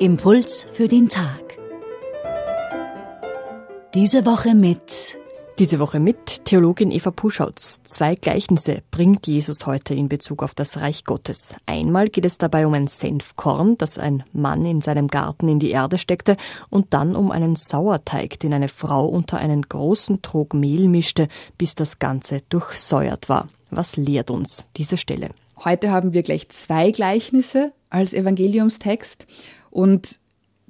Impuls für den Tag. Diese Woche mit diese Woche mit Theologin Eva Puschautz. Zwei Gleichnisse bringt Jesus heute in Bezug auf das Reich Gottes. Einmal geht es dabei um ein Senfkorn, das ein Mann in seinem Garten in die Erde steckte, und dann um einen Sauerteig, den eine Frau unter einen großen Trog Mehl mischte, bis das Ganze durchsäuert war. Was lehrt uns diese Stelle? Heute haben wir gleich zwei Gleichnisse als Evangeliumstext und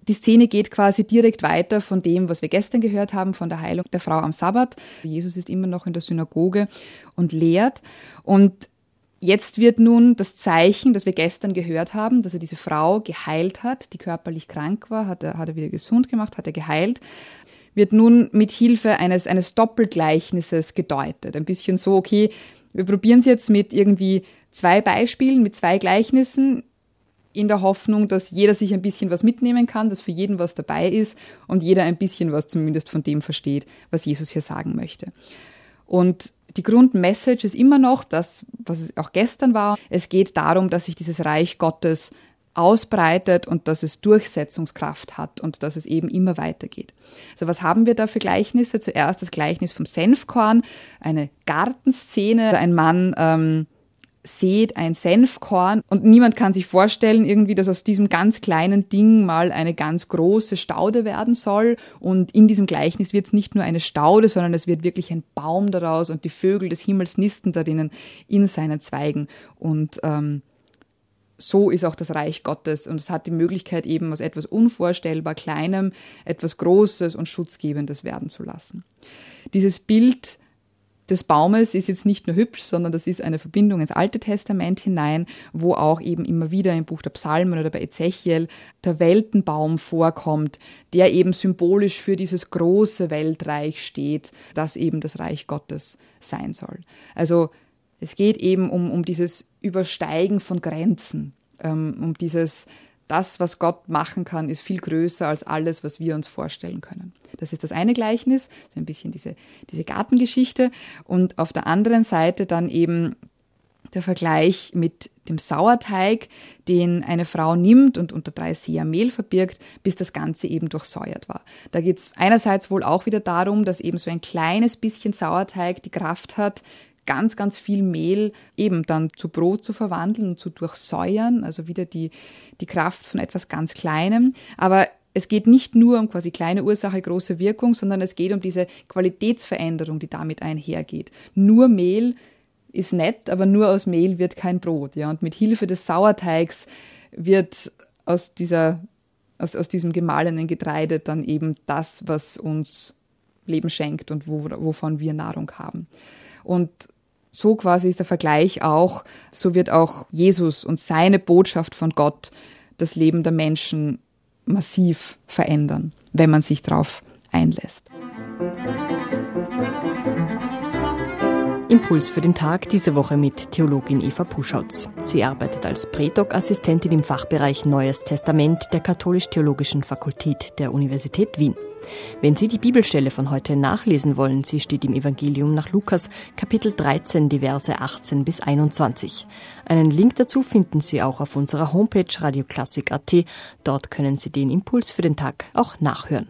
die Szene geht quasi direkt weiter von dem, was wir gestern gehört haben, von der Heilung der Frau am Sabbat. Jesus ist immer noch in der Synagoge und lehrt. Und jetzt wird nun das Zeichen, das wir gestern gehört haben, dass er diese Frau geheilt hat, die körperlich krank war, hat er, hat er wieder gesund gemacht, hat er geheilt, wird nun mit Hilfe eines, eines Doppelgleichnisses gedeutet. Ein bisschen so, okay, wir probieren es jetzt mit irgendwie zwei Beispielen, mit zwei Gleichnissen in der Hoffnung, dass jeder sich ein bisschen was mitnehmen kann, dass für jeden was dabei ist und jeder ein bisschen was zumindest von dem versteht, was Jesus hier sagen möchte. Und die Grundmessage ist immer noch das, was es auch gestern war. Es geht darum, dass sich dieses Reich Gottes ausbreitet und dass es Durchsetzungskraft hat und dass es eben immer weitergeht. Also was haben wir da für Gleichnisse? Zuerst das Gleichnis vom Senfkorn, eine Gartenszene, ein Mann ähm, sät ein Senfkorn. Und niemand kann sich vorstellen irgendwie, dass aus diesem ganz kleinen Ding mal eine ganz große Staude werden soll. Und in diesem Gleichnis wird es nicht nur eine Staude, sondern es wird wirklich ein Baum daraus und die Vögel des Himmels nisten darinnen in seinen Zweigen. Und ähm, so ist auch das Reich Gottes. Und es hat die Möglichkeit eben aus etwas unvorstellbar Kleinem etwas Großes und Schutzgebendes werden zu lassen. Dieses Bild des Baumes ist jetzt nicht nur hübsch, sondern das ist eine Verbindung ins Alte Testament hinein, wo auch eben immer wieder im Buch der Psalmen oder bei Ezechiel der Weltenbaum vorkommt, der eben symbolisch für dieses große Weltreich steht, das eben das Reich Gottes sein soll. Also es geht eben um, um dieses Übersteigen von Grenzen, ähm, um dieses das, was Gott machen kann, ist viel größer als alles, was wir uns vorstellen können. Das ist das eine Gleichnis, so ein bisschen diese, diese Gartengeschichte. Und auf der anderen Seite dann eben der Vergleich mit dem Sauerteig, den eine Frau nimmt und unter drei Seher Mehl verbirgt, bis das Ganze eben durchsäuert war. Da geht es einerseits wohl auch wieder darum, dass eben so ein kleines bisschen Sauerteig die Kraft hat, ganz, ganz viel Mehl eben dann zu Brot zu verwandeln und zu durchsäuern, also wieder die, die Kraft von etwas ganz Kleinem. Aber es geht nicht nur um quasi kleine Ursache, große Wirkung, sondern es geht um diese Qualitätsveränderung, die damit einhergeht. Nur Mehl ist nett, aber nur aus Mehl wird kein Brot. Ja? Und mit Hilfe des Sauerteigs wird aus, dieser, aus, aus diesem gemahlenen Getreide dann eben das, was uns Leben schenkt und wo, wovon wir Nahrung haben. Und so quasi ist der Vergleich auch, so wird auch Jesus und seine Botschaft von Gott das Leben der Menschen massiv verändern, wenn man sich darauf einlässt. Impuls für den Tag diese Woche mit Theologin Eva Puschautz. Sie arbeitet als Prädoc-Assistentin im Fachbereich Neues Testament der Katholisch-Theologischen Fakultät der Universität Wien. Wenn Sie die Bibelstelle von heute nachlesen wollen, sie steht im Evangelium nach Lukas, Kapitel 13, die Verse 18 bis 21. Einen Link dazu finden Sie auch auf unserer Homepage radioklassik.at. Dort können Sie den Impuls für den Tag auch nachhören.